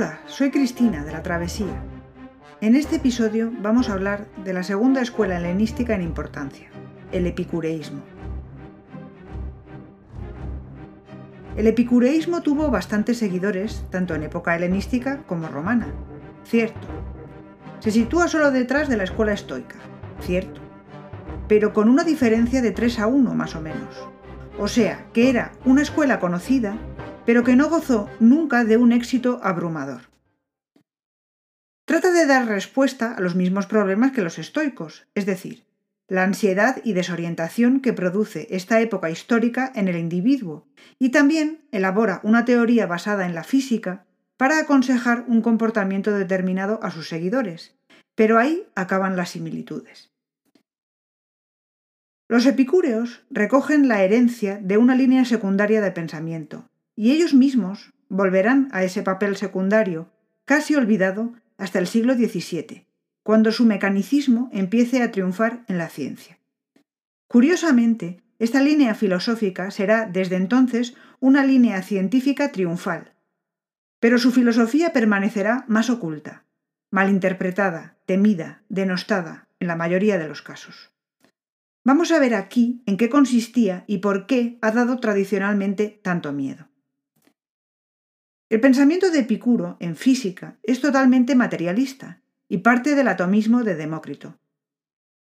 Hola, soy Cristina de la Travesía. En este episodio vamos a hablar de la segunda escuela helenística en importancia, el epicureísmo. El epicureísmo tuvo bastantes seguidores, tanto en época helenística como romana, cierto. Se sitúa solo detrás de la escuela estoica, cierto, pero con una diferencia de 3 a 1 más o menos. O sea, que era una escuela conocida pero que no gozó nunca de un éxito abrumador. Trata de dar respuesta a los mismos problemas que los estoicos, es decir, la ansiedad y desorientación que produce esta época histórica en el individuo, y también elabora una teoría basada en la física para aconsejar un comportamiento determinado a sus seguidores, pero ahí acaban las similitudes. Los epicúreos recogen la herencia de una línea secundaria de pensamiento, y ellos mismos volverán a ese papel secundario, casi olvidado hasta el siglo XVII, cuando su mecanicismo empiece a triunfar en la ciencia. Curiosamente, esta línea filosófica será desde entonces una línea científica triunfal, pero su filosofía permanecerá más oculta, malinterpretada, temida, denostada, en la mayoría de los casos. Vamos a ver aquí en qué consistía y por qué ha dado tradicionalmente tanto miedo. El pensamiento de Epicuro en física es totalmente materialista y parte del atomismo de Demócrito.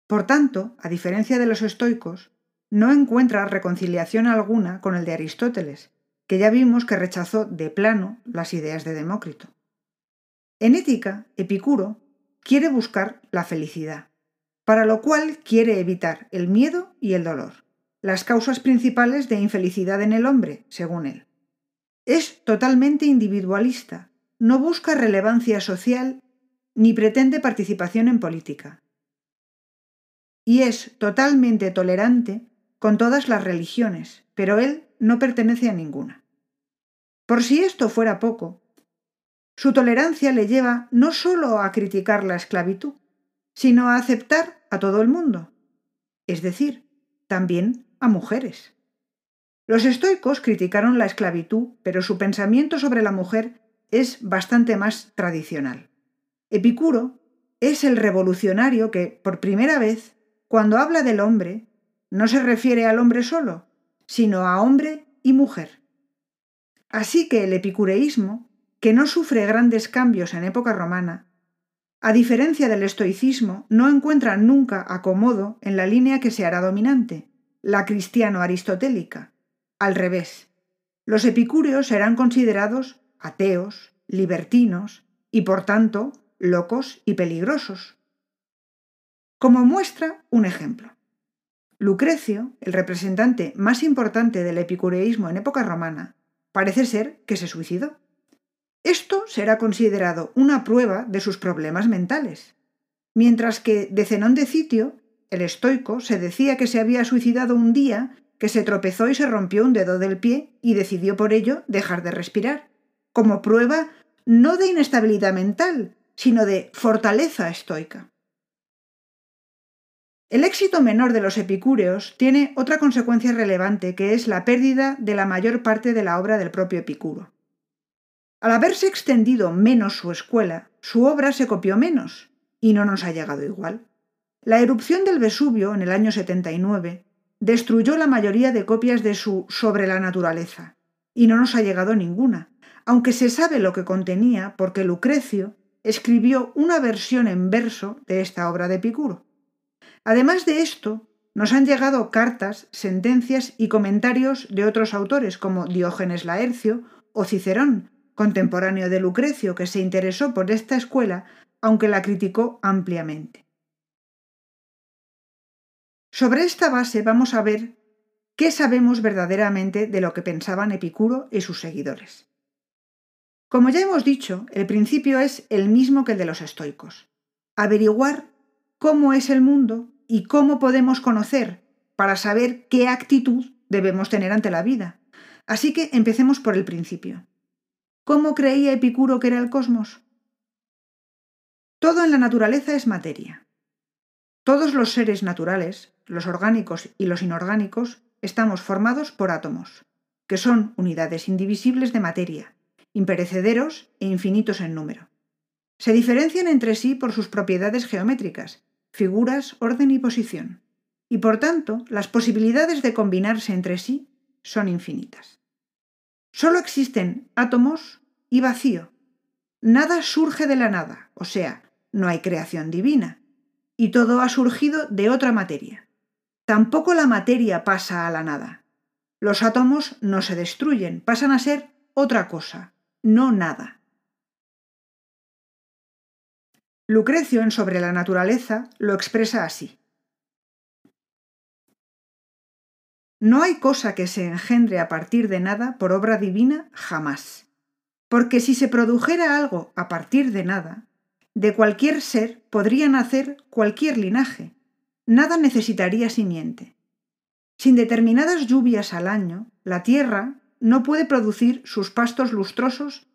Por tanto, a diferencia de los estoicos, no encuentra reconciliación alguna con el de Aristóteles, que ya vimos que rechazó de plano las ideas de Demócrito. En ética, Epicuro quiere buscar la felicidad, para lo cual quiere evitar el miedo y el dolor, las causas principales de infelicidad en el hombre, según él. Es totalmente individualista, no busca relevancia social ni pretende participación en política. Y es totalmente tolerante con todas las religiones, pero él no pertenece a ninguna. Por si esto fuera poco, su tolerancia le lleva no solo a criticar la esclavitud, sino a aceptar a todo el mundo, es decir, también a mujeres. Los estoicos criticaron la esclavitud, pero su pensamiento sobre la mujer es bastante más tradicional. Epicuro es el revolucionario que, por primera vez, cuando habla del hombre, no se refiere al hombre solo, sino a hombre y mujer. Así que el epicureísmo, que no sufre grandes cambios en época romana, a diferencia del estoicismo, no encuentra nunca acomodo en la línea que se hará dominante, la cristiano-aristotélica, al revés, los epicúreos serán considerados ateos, libertinos y por tanto locos y peligrosos. Como muestra un ejemplo. Lucrecio, el representante más importante del epicureísmo en época romana, parece ser que se suicidó. Esto será considerado una prueba de sus problemas mentales, mientras que de Zenón de Citio, el estoico, se decía que se había suicidado un día que se tropezó y se rompió un dedo del pie y decidió por ello dejar de respirar, como prueba no de inestabilidad mental, sino de fortaleza estoica. El éxito menor de los epicúreos tiene otra consecuencia relevante, que es la pérdida de la mayor parte de la obra del propio Epicuro. Al haberse extendido menos su escuela, su obra se copió menos, y no nos ha llegado igual. La erupción del Vesubio en el año 79 destruyó la mayoría de copias de su Sobre la naturaleza, y no nos ha llegado ninguna, aunque se sabe lo que contenía porque Lucrecio escribió una versión en verso de esta obra de Epicuro. Además de esto, nos han llegado cartas, sentencias y comentarios de otros autores como Diógenes Laercio o Cicerón, contemporáneo de Lucrecio, que se interesó por esta escuela, aunque la criticó ampliamente. Sobre esta base vamos a ver qué sabemos verdaderamente de lo que pensaban Epicuro y sus seguidores. Como ya hemos dicho, el principio es el mismo que el de los estoicos. Averiguar cómo es el mundo y cómo podemos conocer para saber qué actitud debemos tener ante la vida. Así que empecemos por el principio. ¿Cómo creía Epicuro que era el cosmos? Todo en la naturaleza es materia. Todos los seres naturales, los orgánicos y los inorgánicos, estamos formados por átomos, que son unidades indivisibles de materia, imperecederos e infinitos en número. Se diferencian entre sí por sus propiedades geométricas, figuras, orden y posición, y por tanto las posibilidades de combinarse entre sí son infinitas. Solo existen átomos y vacío. Nada surge de la nada, o sea, no hay creación divina, y todo ha surgido de otra materia. Tampoco la materia pasa a la nada. Los átomos no se destruyen, pasan a ser otra cosa, no nada. Lucrecio en Sobre la naturaleza lo expresa así. No hay cosa que se engendre a partir de nada por obra divina jamás. Porque si se produjera algo a partir de nada, de cualquier ser podría nacer cualquier linaje. Nada necesitaría simiente. Sin determinadas lluvias al año, la tierra no puede producir sus pastos lustrosos,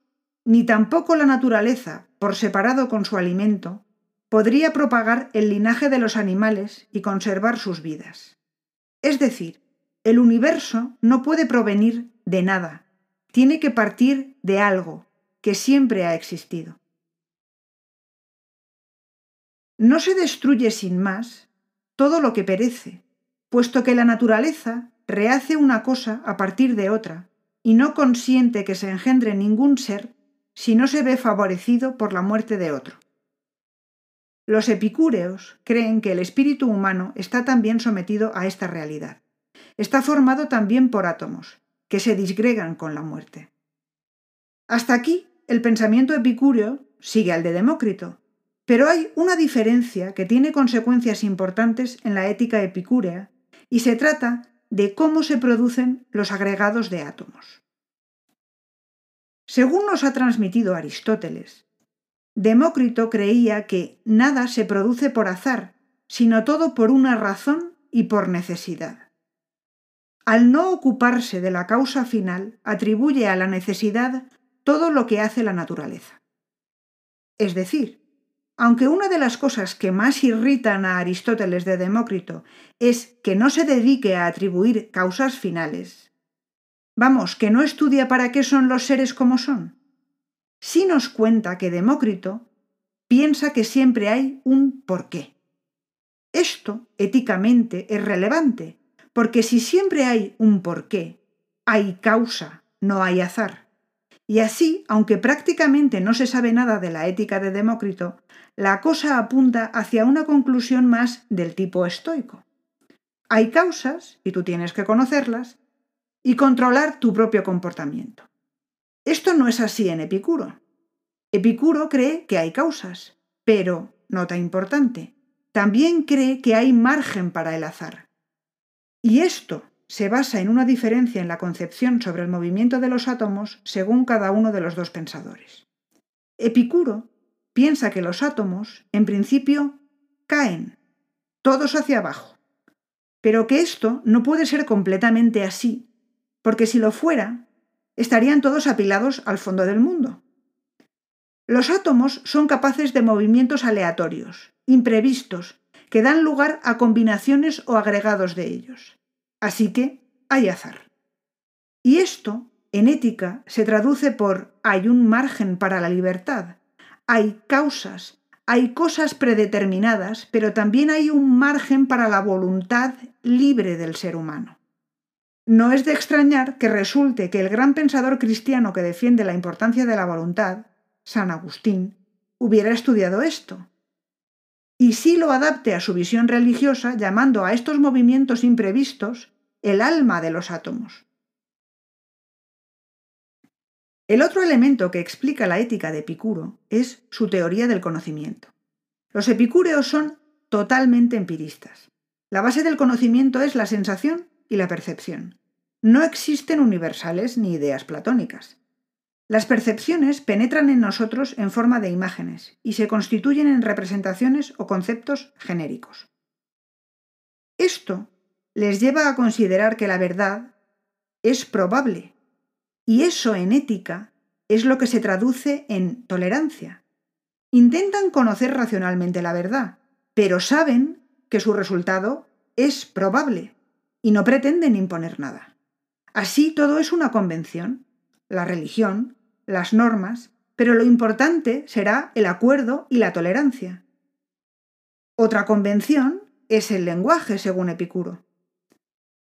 ni tampoco la naturaleza, por separado con su alimento, podría propagar el linaje de los animales y conservar sus vidas. Es decir, el universo no puede provenir de nada, tiene que partir de algo que siempre ha existido. No se destruye sin más todo lo que perece, puesto que la naturaleza rehace una cosa a partir de otra y no consiente que se engendre ningún ser si no se ve favorecido por la muerte de otro. Los epicúreos creen que el espíritu humano está también sometido a esta realidad está formado también por átomos, que se disgregan con la muerte. Hasta aquí el pensamiento epicúreo sigue al de Demócrito, pero hay una diferencia que tiene consecuencias importantes en la ética epicúrea y se trata de cómo se producen los agregados de átomos. Según nos ha transmitido Aristóteles, Demócrito creía que nada se produce por azar, sino todo por una razón y por necesidad al no ocuparse de la causa final, atribuye a la necesidad todo lo que hace la naturaleza. Es decir, aunque una de las cosas que más irritan a Aristóteles de Demócrito es que no se dedique a atribuir causas finales, vamos, que no estudia para qué son los seres como son, sí nos cuenta que Demócrito piensa que siempre hay un porqué. Esto, éticamente, es relevante, porque si siempre hay un porqué, hay causa, no hay azar. Y así, aunque prácticamente no se sabe nada de la ética de Demócrito, la cosa apunta hacia una conclusión más del tipo estoico. Hay causas, y tú tienes que conocerlas, y controlar tu propio comportamiento. Esto no es así en Epicuro. Epicuro cree que hay causas, pero, nota importante, también cree que hay margen para el azar. Y esto se basa en una diferencia en la concepción sobre el movimiento de los átomos según cada uno de los dos pensadores. Epicuro piensa que los átomos, en principio, caen, todos hacia abajo, pero que esto no puede ser completamente así, porque si lo fuera, estarían todos apilados al fondo del mundo. Los átomos son capaces de movimientos aleatorios, imprevistos, que dan lugar a combinaciones o agregados de ellos. Así que hay azar. Y esto, en ética, se traduce por hay un margen para la libertad, hay causas, hay cosas predeterminadas, pero también hay un margen para la voluntad libre del ser humano. No es de extrañar que resulte que el gran pensador cristiano que defiende la importancia de la voluntad, San Agustín, hubiera estudiado esto, y sí lo adapte a su visión religiosa llamando a estos movimientos imprevistos el alma de los átomos. El otro elemento que explica la ética de Epicuro es su teoría del conocimiento. Los epicúreos son totalmente empiristas. La base del conocimiento es la sensación y la percepción. No existen universales ni ideas platónicas. Las percepciones penetran en nosotros en forma de imágenes y se constituyen en representaciones o conceptos genéricos. Esto les lleva a considerar que la verdad es probable, y eso en ética es lo que se traduce en tolerancia. Intentan conocer racionalmente la verdad, pero saben que su resultado es probable y no pretenden imponer nada. Así todo es una convención. La religión, las normas, pero lo importante será el acuerdo y la tolerancia. Otra convención es el lenguaje, según Epicuro.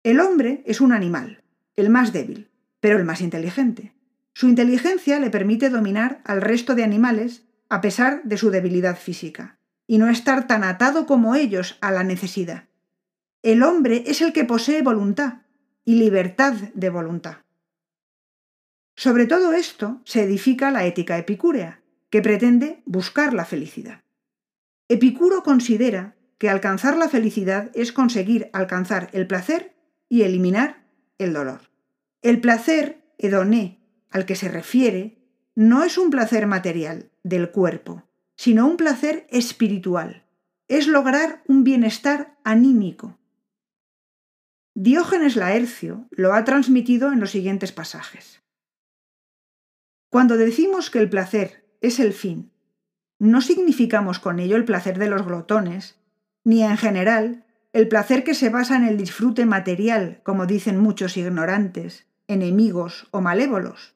El hombre es un animal, el más débil, pero el más inteligente. Su inteligencia le permite dominar al resto de animales a pesar de su debilidad física, y no estar tan atado como ellos a la necesidad. El hombre es el que posee voluntad y libertad de voluntad. Sobre todo esto se edifica la ética epicúrea, que pretende buscar la felicidad. Epicuro considera que alcanzar la felicidad es conseguir alcanzar el placer y eliminar el dolor. El placer, hedoné, al que se refiere, no es un placer material del cuerpo, sino un placer espiritual. Es lograr un bienestar anímico. Diógenes Laercio lo ha transmitido en los siguientes pasajes. Cuando decimos que el placer es el fin, no significamos con ello el placer de los glotones, ni en general el placer que se basa en el disfrute material, como dicen muchos ignorantes, enemigos o malévolos,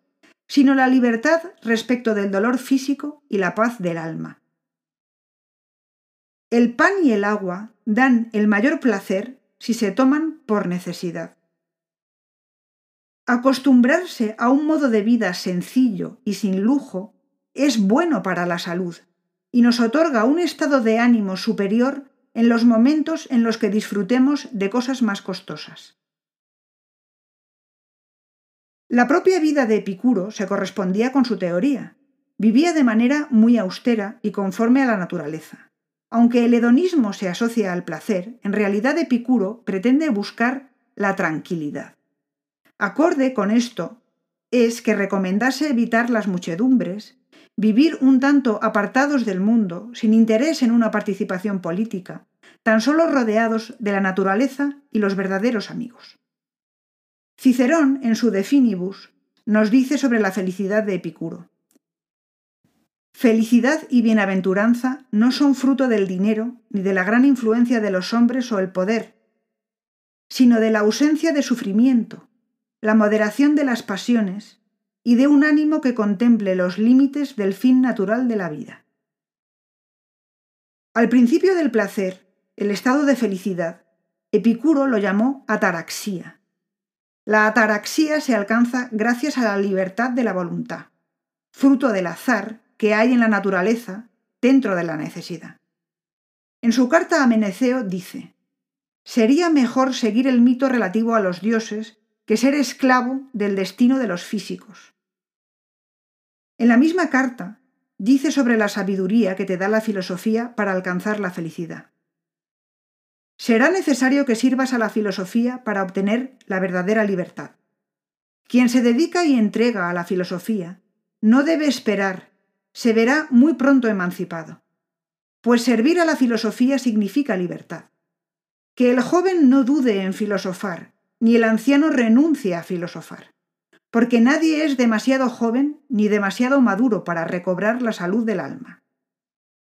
sino la libertad respecto del dolor físico y la paz del alma. El pan y el agua dan el mayor placer si se toman por necesidad. Acostumbrarse a un modo de vida sencillo y sin lujo es bueno para la salud y nos otorga un estado de ánimo superior en los momentos en los que disfrutemos de cosas más costosas. La propia vida de Epicuro se correspondía con su teoría. Vivía de manera muy austera y conforme a la naturaleza. Aunque el hedonismo se asocia al placer, en realidad Epicuro pretende buscar la tranquilidad. Acorde con esto es que recomendase evitar las muchedumbres, vivir un tanto apartados del mundo, sin interés en una participación política, tan solo rodeados de la naturaleza y los verdaderos amigos. Cicerón, en su De Finibus, nos dice sobre la felicidad de Epicuro. Felicidad y bienaventuranza no son fruto del dinero ni de la gran influencia de los hombres o el poder, sino de la ausencia de sufrimiento, la moderación de las pasiones y de un ánimo que contemple los límites del fin natural de la vida. Al principio del placer, el estado de felicidad, Epicuro lo llamó ataraxia, la ataraxia se alcanza gracias a la libertad de la voluntad, fruto del azar que hay en la naturaleza dentro de la necesidad. En su carta a Meneceo dice, Sería mejor seguir el mito relativo a los dioses que ser esclavo del destino de los físicos. En la misma carta dice sobre la sabiduría que te da la filosofía para alcanzar la felicidad. Será necesario que sirvas a la filosofía para obtener la verdadera libertad. Quien se dedica y entrega a la filosofía no debe esperar, se verá muy pronto emancipado, pues servir a la filosofía significa libertad. Que el joven no dude en filosofar, ni el anciano renuncie a filosofar, porque nadie es demasiado joven ni demasiado maduro para recobrar la salud del alma.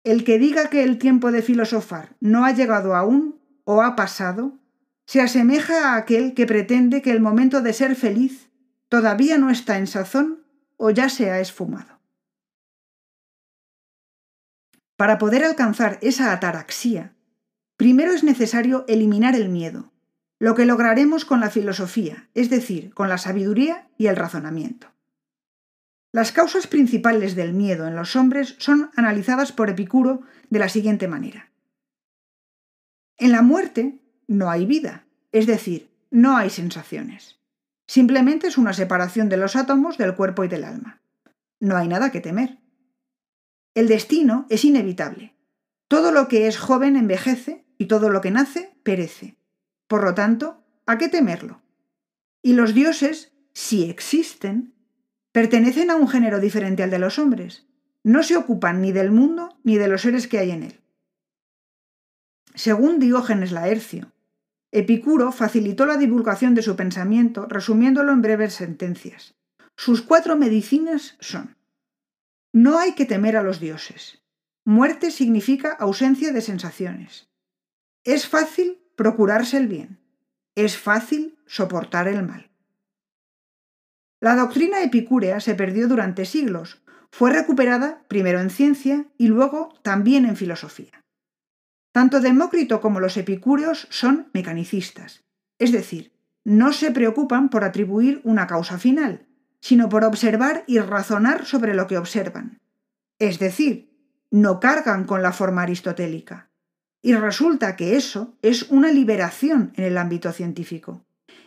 El que diga que el tiempo de filosofar no ha llegado aún o ha pasado, se asemeja a aquel que pretende que el momento de ser feliz todavía no está en sazón o ya se ha esfumado. Para poder alcanzar esa ataraxia, primero es necesario eliminar el miedo, lo que lograremos con la filosofía, es decir, con la sabiduría y el razonamiento. Las causas principales del miedo en los hombres son analizadas por Epicuro de la siguiente manera. En la muerte no hay vida, es decir, no hay sensaciones. Simplemente es una separación de los átomos del cuerpo y del alma. No hay nada que temer. El destino es inevitable. Todo lo que es joven envejece y todo lo que nace perece. Por lo tanto, ¿a qué temerlo? Y los dioses, si existen, pertenecen a un género diferente al de los hombres. No se ocupan ni del mundo ni de los seres que hay en él. Según Diógenes Laercio, Epicuro facilitó la divulgación de su pensamiento resumiéndolo en breves sentencias. Sus cuatro medicinas son No hay que temer a los dioses. Muerte significa ausencia de sensaciones. Es fácil procurarse el bien. Es fácil soportar el mal. La doctrina epicúrea se perdió durante siglos, fue recuperada primero en ciencia y luego también en filosofía. Tanto Demócrito como los epicúreos son mecanicistas, es decir, no se preocupan por atribuir una causa final, sino por observar y razonar sobre lo que observan. Es decir, no cargan con la forma aristotélica. Y resulta que eso es una liberación en el ámbito científico.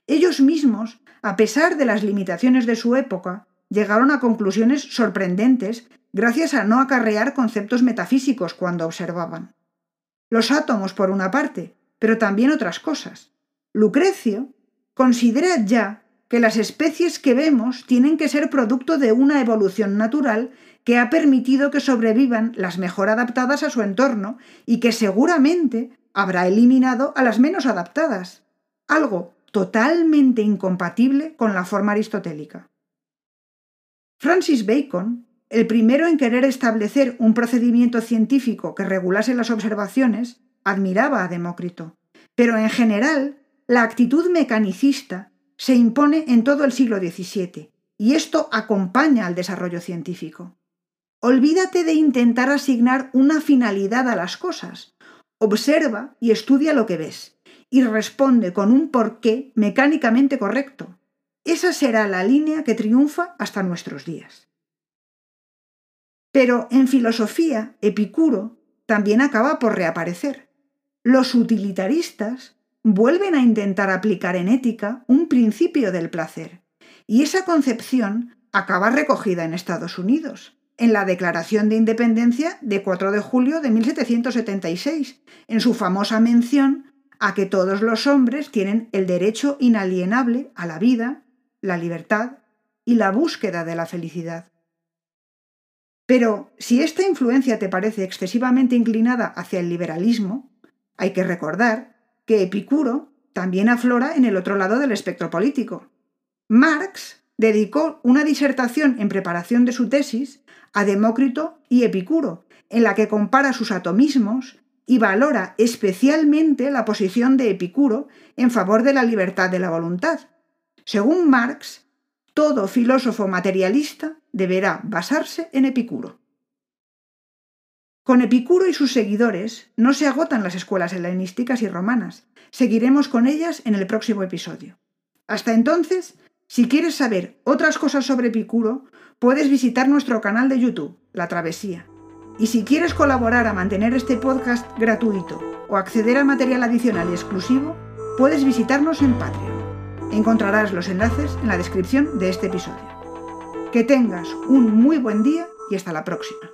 Ellos mismos, a pesar de las limitaciones de su época, llegaron a conclusiones sorprendentes gracias a no acarrear conceptos metafísicos cuando observaban. Los átomos, por una parte, pero también otras cosas. Lucrecio considera ya que las especies que vemos tienen que ser producto de una evolución natural que ha permitido que sobrevivan las mejor adaptadas a su entorno y que seguramente habrá eliminado a las menos adaptadas, algo totalmente incompatible con la forma aristotélica. Francis Bacon, el primero en querer establecer un procedimiento científico que regulase las observaciones, admiraba a Demócrito, pero en general la actitud mecanicista se impone en todo el siglo XVII, y esto acompaña al desarrollo científico. Olvídate de intentar asignar una finalidad a las cosas. Observa y estudia lo que ves, y responde con un porqué mecánicamente correcto. Esa será la línea que triunfa hasta nuestros días. Pero en filosofía, Epicuro también acaba por reaparecer. Los utilitaristas vuelven a intentar aplicar en ética un principio del placer, y esa concepción acaba recogida en Estados Unidos, en la Declaración de Independencia de 4 de julio de 1776, en su famosa mención a que todos los hombres tienen el derecho inalienable a la vida, la libertad y la búsqueda de la felicidad. Pero si esta influencia te parece excesivamente inclinada hacia el liberalismo, hay que recordar que Epicuro también aflora en el otro lado del espectro político. Marx dedicó una disertación en preparación de su tesis a Demócrito y Epicuro, en la que compara sus atomismos y valora especialmente la posición de Epicuro en favor de la libertad de la voluntad. Según Marx, todo filósofo materialista deberá basarse en Epicuro. Con Epicuro y sus seguidores no se agotan las escuelas helenísticas y romanas. Seguiremos con ellas en el próximo episodio. Hasta entonces, si quieres saber otras cosas sobre Epicuro, puedes visitar nuestro canal de YouTube, La Travesía. Y si quieres colaborar a mantener este podcast gratuito o acceder a material adicional y exclusivo, puedes visitarnos en Patreon. Encontrarás los enlaces en la descripción de este episodio. Que tengas un muy buen día y hasta la próxima.